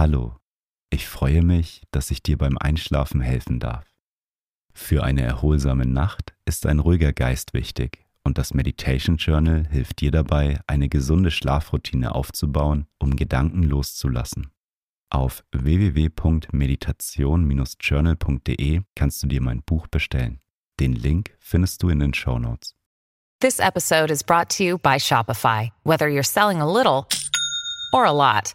Hallo, ich freue mich, dass ich dir beim Einschlafen helfen darf. Für eine erholsame Nacht ist ein ruhiger Geist wichtig und das Meditation Journal hilft dir dabei, eine gesunde Schlafroutine aufzubauen, um Gedanken loszulassen. Auf www.meditation-journal.de kannst du dir mein Buch bestellen. Den Link findest du in den Show Notes. This episode is brought to you by Shopify. Whether you're selling a little or a lot,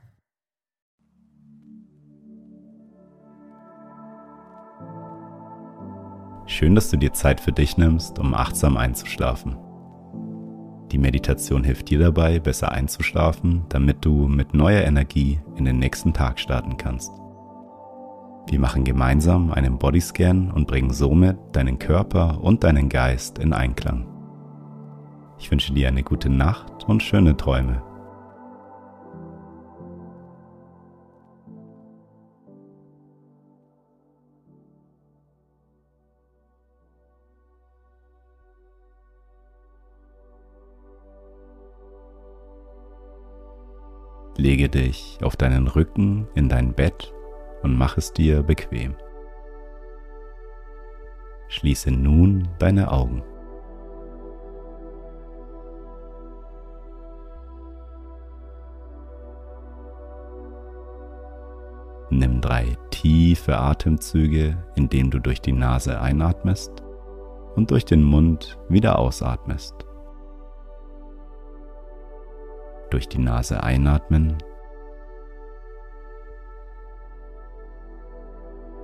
Schön, dass du dir Zeit für dich nimmst, um achtsam einzuschlafen. Die Meditation hilft dir dabei, besser einzuschlafen, damit du mit neuer Energie in den nächsten Tag starten kannst. Wir machen gemeinsam einen Bodyscan und bringen somit deinen Körper und deinen Geist in Einklang. Ich wünsche dir eine gute Nacht und schöne Träume. Lege dich auf deinen Rücken in dein Bett und mach es dir bequem. Schließe nun deine Augen. Nimm drei tiefe Atemzüge, indem du durch die Nase einatmest und durch den Mund wieder ausatmest. Durch die Nase einatmen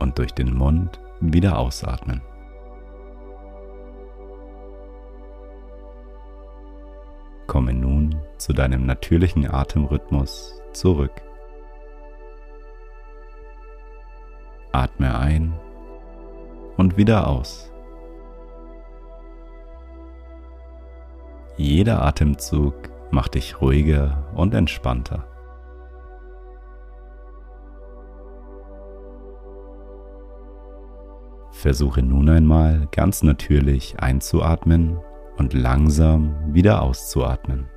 Und durch den Mund wieder ausatmen. Komme nun zu deinem natürlichen Atemrhythmus zurück. Atme ein und wieder aus. Jeder Atemzug macht dich ruhiger und entspannter. Versuche nun einmal ganz natürlich einzuatmen und langsam wieder auszuatmen.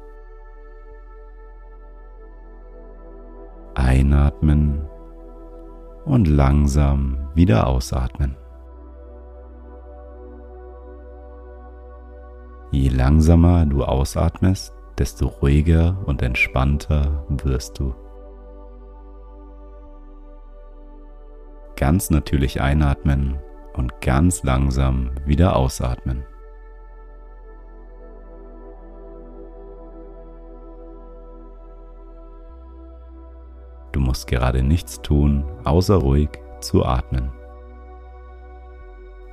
Einatmen und langsam wieder ausatmen. Je langsamer du ausatmest, desto ruhiger und entspannter wirst du. Ganz natürlich einatmen und ganz langsam wieder ausatmen. Du musst gerade nichts tun, außer ruhig zu atmen.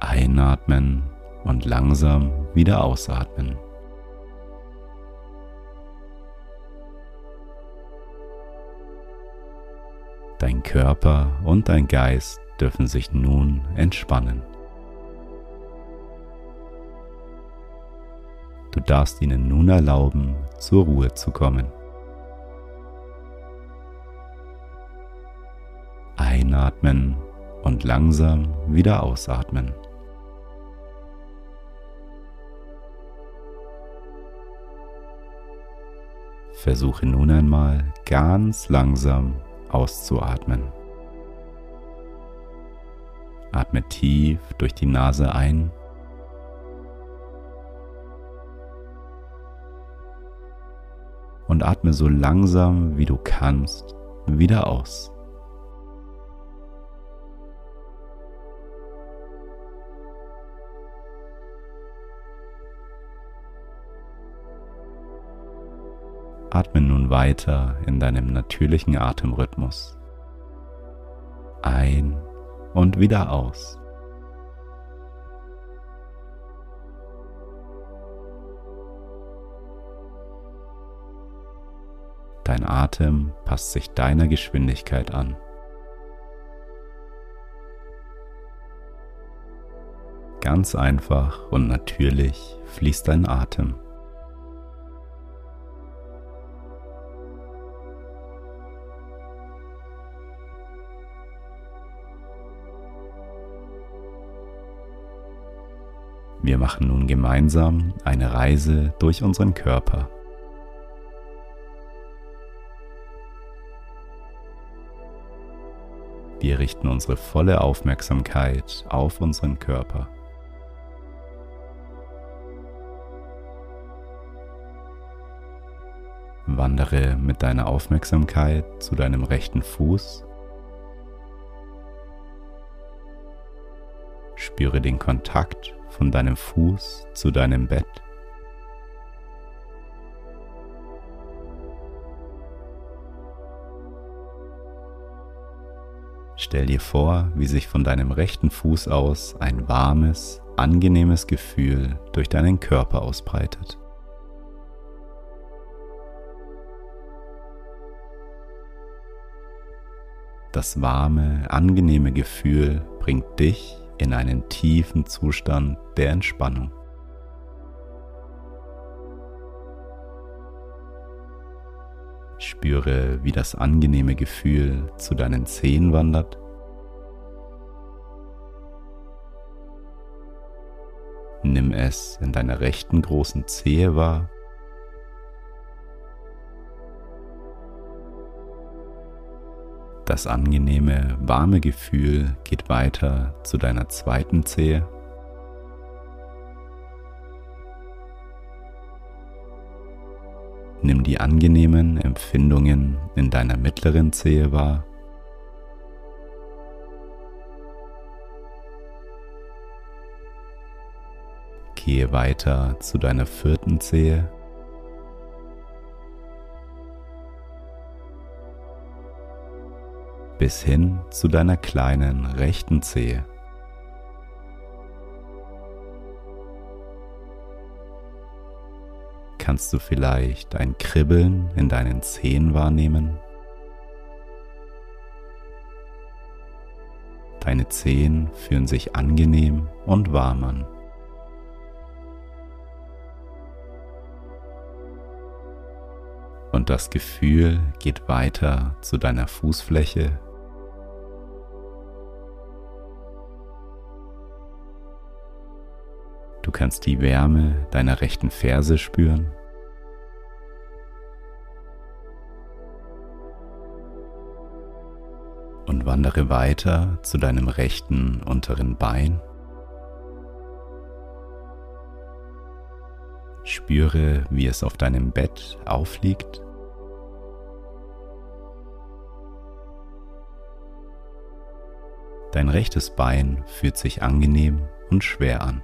Einatmen und langsam wieder ausatmen. Dein Körper und dein Geist dürfen sich nun entspannen. Du darfst ihnen nun erlauben, zur Ruhe zu kommen. Einatmen und langsam wieder ausatmen. Versuche nun einmal ganz langsam auszuatmen. Atme tief durch die Nase ein. Und atme so langsam wie du kannst wieder aus. Atme nun weiter in deinem natürlichen Atemrhythmus. Ein und wieder aus. Dein Atem passt sich deiner Geschwindigkeit an. Ganz einfach und natürlich fließt dein Atem. Wir machen nun gemeinsam eine Reise durch unseren Körper. Wir richten unsere volle Aufmerksamkeit auf unseren Körper. Wandere mit deiner Aufmerksamkeit zu deinem rechten Fuß. Spüre den Kontakt von deinem Fuß zu deinem Bett. Stell dir vor, wie sich von deinem rechten Fuß aus ein warmes, angenehmes Gefühl durch deinen Körper ausbreitet. Das warme, angenehme Gefühl bringt dich in einen tiefen Zustand der Entspannung. Spüre, wie das angenehme Gefühl zu deinen Zehen wandert. Nimm es in deiner rechten großen Zehe wahr Das angenehme, warme Gefühl geht weiter zu deiner zweiten Zehe. Nimm die angenehmen Empfindungen in deiner mittleren Zehe wahr. Gehe weiter zu deiner vierten Zehe. Bis hin zu deiner kleinen rechten Zehe. Kannst du vielleicht ein Kribbeln in deinen Zehen wahrnehmen? Deine Zehen fühlen sich angenehm und warm an. Und das Gefühl geht weiter zu deiner Fußfläche Du kannst die Wärme deiner rechten Ferse spüren. Und wandere weiter zu deinem rechten unteren Bein. Spüre, wie es auf deinem Bett aufliegt. Dein rechtes Bein fühlt sich angenehm und schwer an.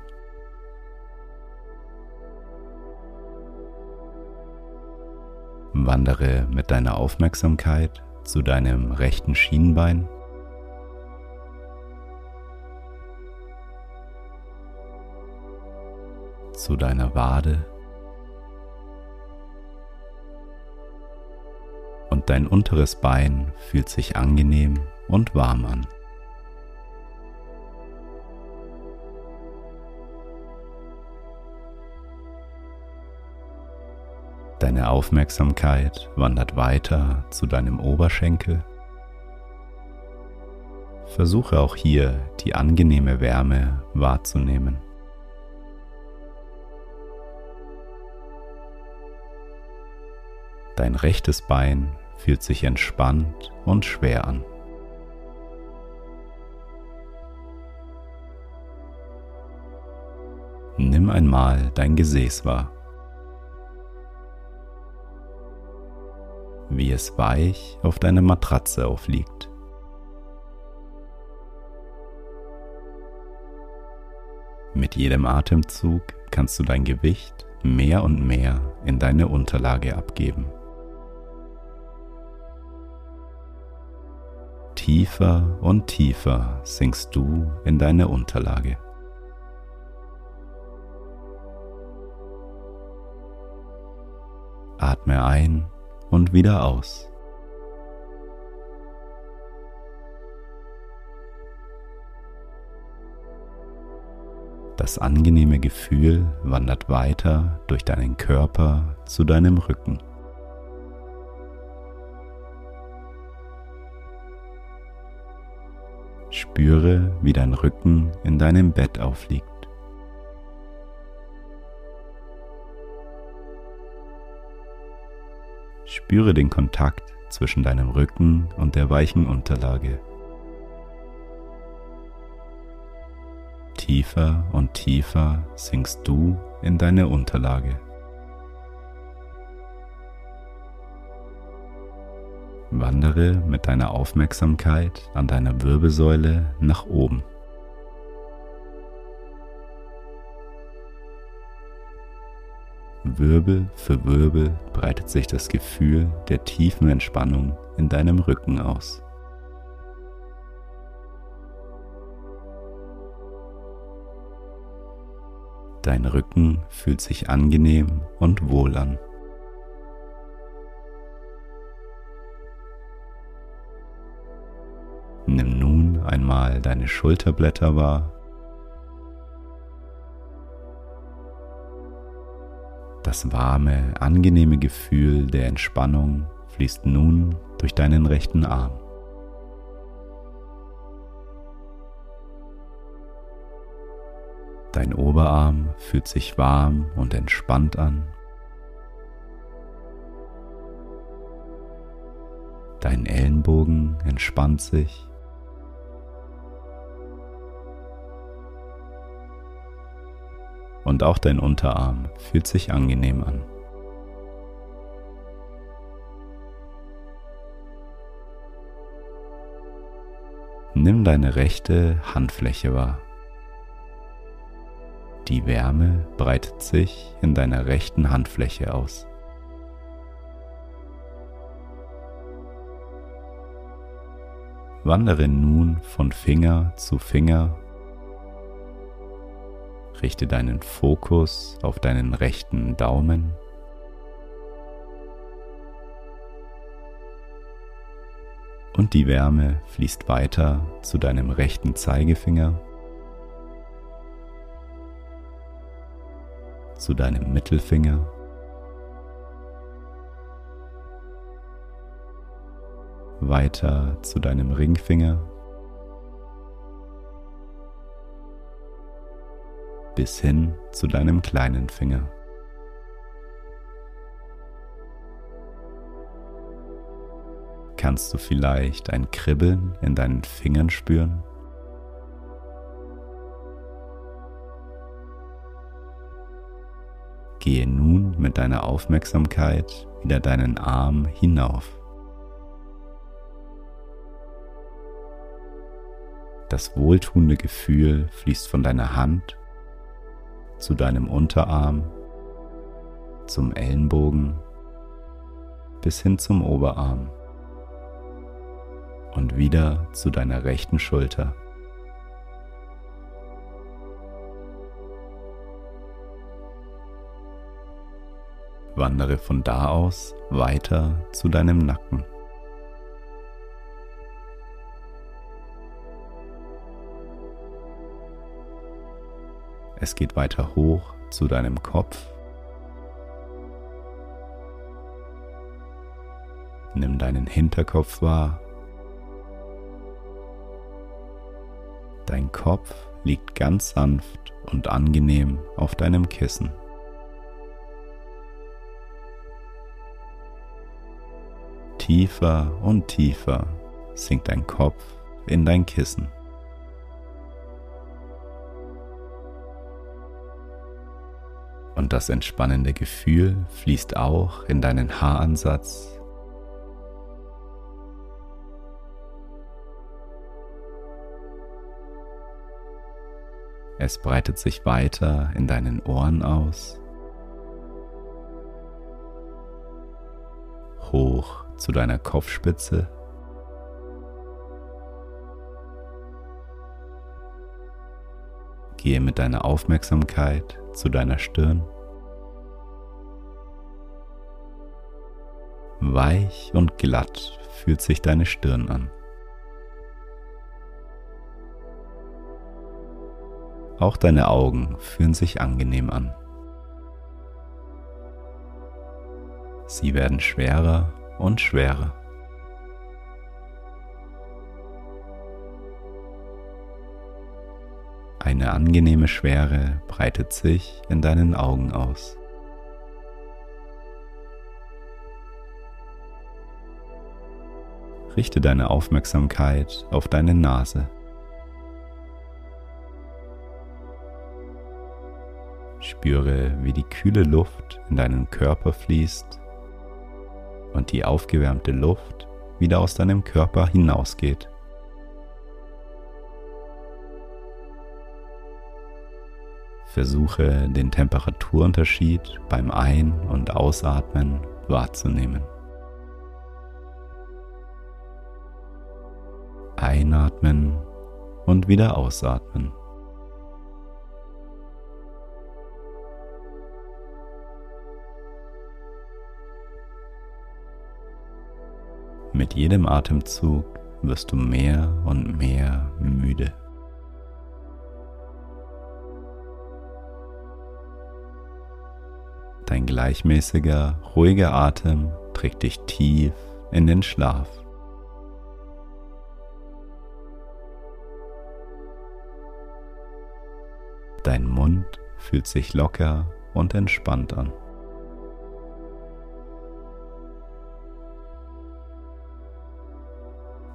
Wandere mit deiner Aufmerksamkeit zu deinem rechten Schienbein. Zu deiner Wade. Und dein unteres Bein fühlt sich angenehm und warm an. Deine Aufmerksamkeit wandert weiter zu deinem Oberschenkel. Versuche auch hier die angenehme Wärme wahrzunehmen. Dein rechtes Bein fühlt sich entspannt und schwer an. Nimm einmal dein Gesäß wahr. wie es weich auf deiner Matratze aufliegt. Mit jedem Atemzug kannst du dein Gewicht mehr und mehr in deine Unterlage abgeben. Tiefer und tiefer sinkst du in deine Unterlage. Atme ein und wieder aus. Das angenehme Gefühl wandert weiter durch deinen Körper zu deinem Rücken. Spüre, wie dein Rücken in deinem Bett aufliegt. Spüre den Kontakt zwischen deinem Rücken und der weichen Unterlage. Tiefer und tiefer sinkst du in deine Unterlage. Wandere mit deiner Aufmerksamkeit an deiner Wirbelsäule nach oben. Wirbel für Wirbel breitet sich das Gefühl der tiefen Entspannung in deinem Rücken aus. Dein Rücken fühlt sich angenehm und wohl an. Nimm nun einmal deine Schulterblätter wahr Das warme, angenehme Gefühl der Entspannung fließt nun durch deinen rechten Arm. Dein Oberarm fühlt sich warm und entspannt an. Dein Ellenbogen entspannt sich. Und auch dein Unterarm fühlt sich angenehm an. Nimm deine rechte Handfläche wahr. Die Wärme breitet sich in deiner rechten Handfläche aus. Wandere nun von Finger zu Finger Richte deinen Fokus auf deinen rechten Daumen. Und die Wärme fließt weiter zu deinem rechten Zeigefinger, zu deinem Mittelfinger, weiter zu deinem Ringfinger bis hin zu deinem kleinen Finger. Kannst du vielleicht ein Kribbeln in deinen Fingern spüren? Gehe nun mit deiner Aufmerksamkeit wieder deinen Arm hinauf. Das wohltuende Gefühl fließt von deiner Hand zu deinem Unterarm, zum Ellenbogen bis hin zum Oberarm und wieder zu deiner rechten Schulter. Wandere von da aus weiter zu deinem Nacken. Es geht weiter hoch zu deinem Kopf. Nimm deinen Hinterkopf wahr. Dein Kopf liegt ganz sanft und angenehm auf deinem Kissen. Tiefer und tiefer sinkt dein Kopf in dein Kissen. und das entspannende Gefühl fließt auch in deinen Haaransatz. Es breitet sich weiter in deinen Ohren aus, hoch zu deiner Kopfspitze. Gehe mit deiner Aufmerksamkeit zu deiner Stirn. Weich und glatt fühlt sich deine Stirn an. Auch deine Augen fühlen sich angenehm an. Sie werden schwerer und schwerer. Eine angenehme Schwere breitet sich in deinen Augen aus. Richte deine Aufmerksamkeit auf deine Nase. Spüre, wie die kühle Luft in deinen Körper fließt und die aufgewärmte Luft wieder aus deinem Körper hinausgeht. Versuche den Temperaturunterschied beim Ein- und Ausatmen wahrzunehmen. Einatmen und wieder ausatmen. Mit jedem Atemzug wirst du mehr und mehr müde. Dein gleichmäßiger, ruhiger Atem trägt dich tief in den Schlaf. Dein Mund fühlt sich locker und entspannt an.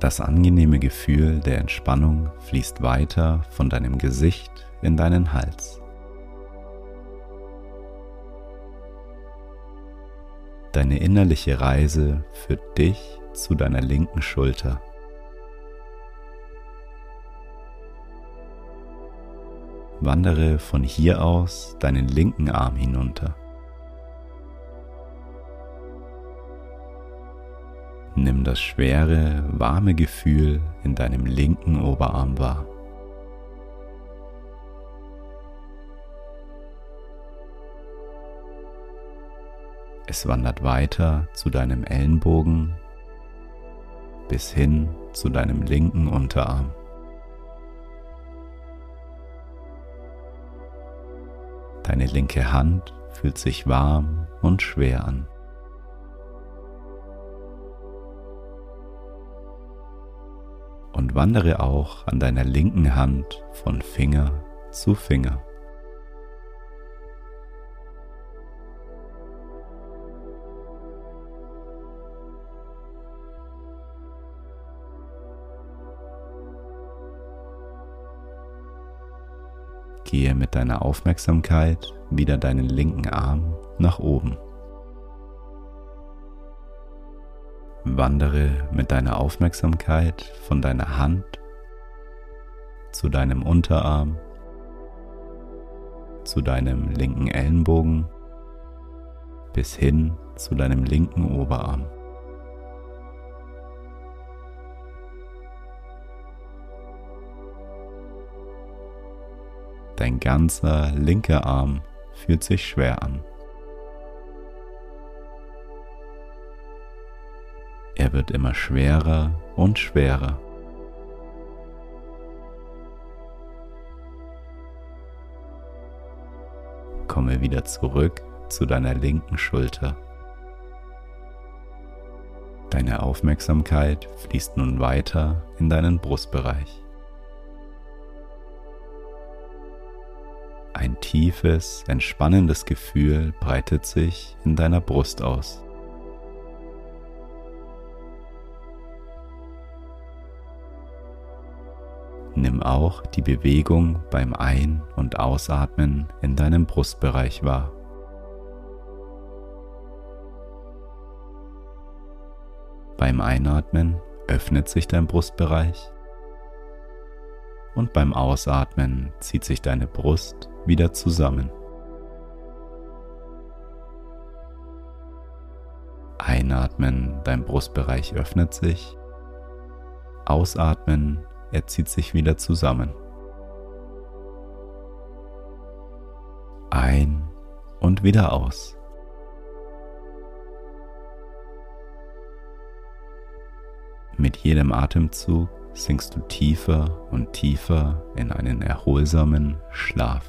Das angenehme Gefühl der Entspannung fließt weiter von deinem Gesicht in deinen Hals. Deine innerliche Reise führt dich zu deiner linken Schulter. Wandere von hier aus deinen linken Arm hinunter. Nimm das schwere, warme Gefühl in deinem linken Oberarm wahr. Es wandert weiter zu deinem Ellenbogen bis hin zu deinem linken Unterarm. Deine linke Hand fühlt sich warm und schwer an. Und wandere auch an deiner linken Hand von Finger zu Finger. Gehe mit deiner Aufmerksamkeit wieder deinen linken Arm nach oben. Wandere mit deiner Aufmerksamkeit von deiner Hand zu deinem Unterarm, zu deinem linken Ellenbogen bis hin zu deinem linken Oberarm. Dein ganzer linker Arm fühlt sich schwer an. Er wird immer schwerer und schwerer. Komme wieder zurück zu deiner linken Schulter. Deine Aufmerksamkeit fließt nun weiter in deinen Brustbereich. Ein tiefes, entspannendes Gefühl breitet sich in deiner Brust aus. Nimm auch die Bewegung beim Ein- und Ausatmen in deinem Brustbereich wahr. Beim Einatmen öffnet sich dein Brustbereich und beim Ausatmen zieht sich deine Brust wieder zusammen. Einatmen, dein Brustbereich öffnet sich. Ausatmen, er zieht sich wieder zusammen. Ein und wieder aus. Mit jedem Atemzug sinkst du tiefer und tiefer in einen erholsamen Schlaf.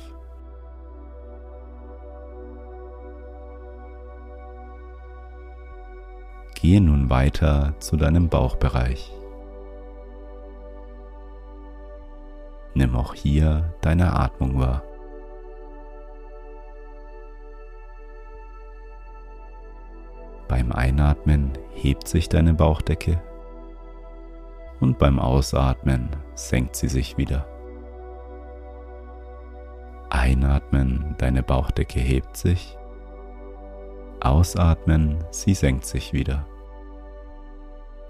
Gehe nun weiter zu deinem Bauchbereich. Nimm auch hier deine Atmung wahr. Beim Einatmen hebt sich deine Bauchdecke und beim Ausatmen senkt sie sich wieder. Einatmen, deine Bauchdecke hebt sich. Ausatmen, sie senkt sich wieder.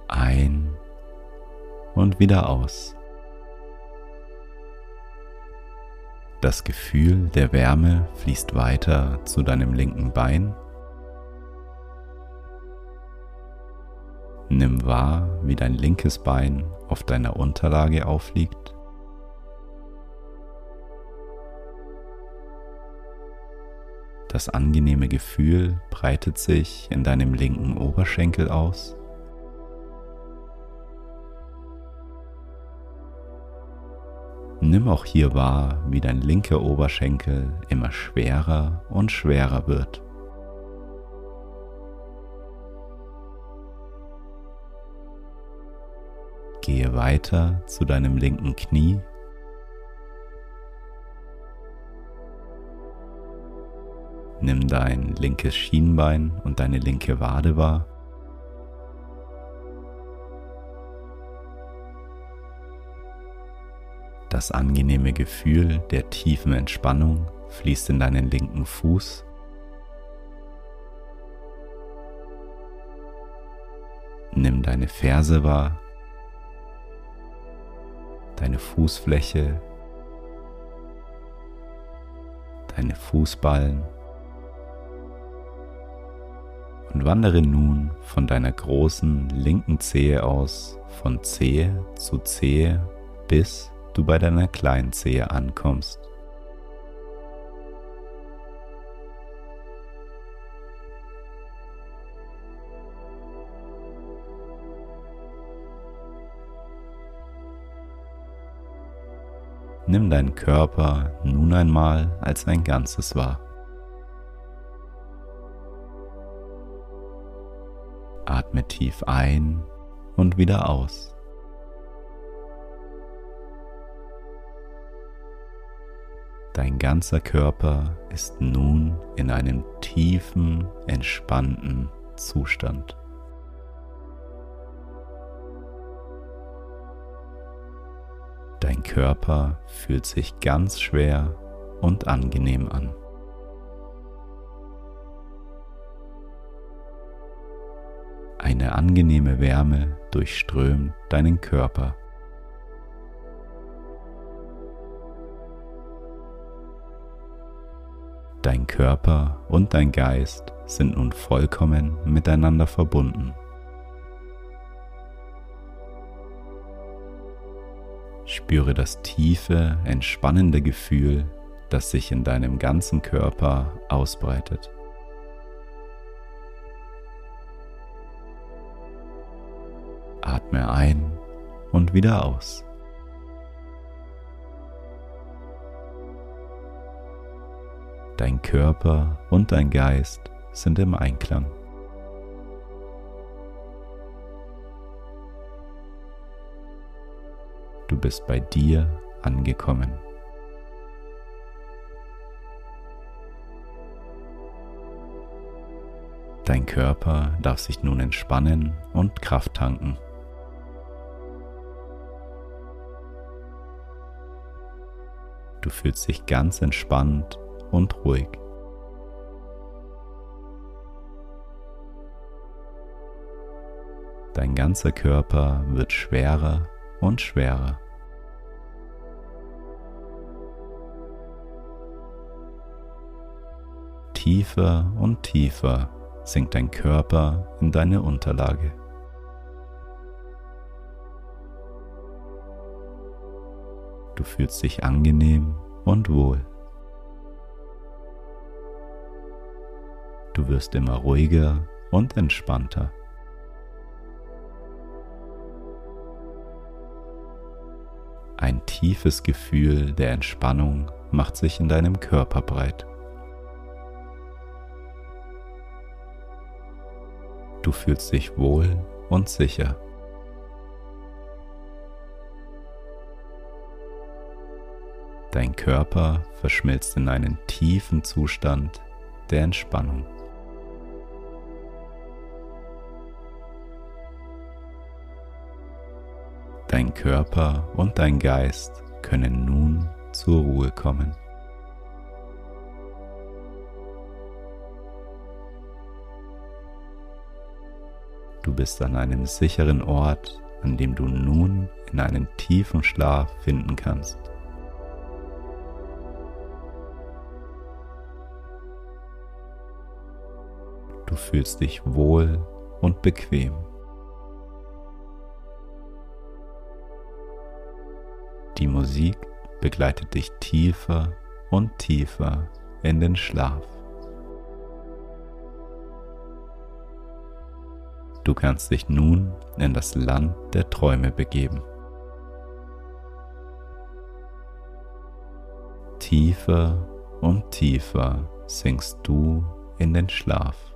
Ein und wieder aus. Das Gefühl der Wärme fließt weiter zu deinem linken Bein Nimm wahr, wie dein linkes Bein auf deiner Unterlage aufliegt. Das angenehme Gefühl breitet sich in deinem linken Oberschenkel aus. Nimm auch hier wahr, wie dein linker Oberschenkel immer schwerer und schwerer wird. Gehe weiter zu deinem linken Knie. Nimm dein linkes Schienbein und deine linke Wade wahr. Das angenehme Gefühl der tiefen Entspannung fließt in deinen linken Fuß. Nimm deine Ferse wahr deine Fußfläche, deine Fußballen und wandere nun von deiner großen linken Zehe aus von Zehe zu Zehe, bis du bei deiner kleinen Zehe ankommst. Nimm deinen Körper nun einmal als ein Ganzes wahr. Atme tief ein und wieder aus. Dein ganzer Körper ist nun in einem tiefen, entspannten Zustand. Dein Körper fühlt sich ganz schwer und angenehm an. Eine angenehme Wärme durchströmt deinen Körper. Dein Körper und dein Geist sind nun vollkommen miteinander verbunden. Spüre das tiefe, entspannende Gefühl, das sich in deinem ganzen Körper ausbreitet. Atme ein und wieder aus. Dein Körper und dein Geist sind im Einklang. Du bist bei dir angekommen. Dein Körper darf sich nun entspannen und Kraft tanken. Du fühlst dich ganz entspannt und ruhig. Dein ganzer Körper wird schwerer und schwerer. Tiefer und tiefer sinkt dein Körper in deine Unterlage. Du fühlst dich angenehm und wohl. Du wirst immer ruhiger und entspannter. Ein tiefes Gefühl der Entspannung macht sich in deinem Körper breit. Du fühlst dich wohl und sicher. Dein Körper verschmilzt in einen tiefen Zustand der Entspannung. Dein Körper und dein Geist können nun zur Ruhe kommen. Du bist an einem sicheren Ort, an dem du nun in einen tiefen Schlaf finden kannst. Du fühlst dich wohl und bequem. Die Musik begleitet dich tiefer und tiefer in den Schlaf. Du kannst dich nun in das Land der Träume begeben. Tiefer und tiefer sinkst du in den Schlaf.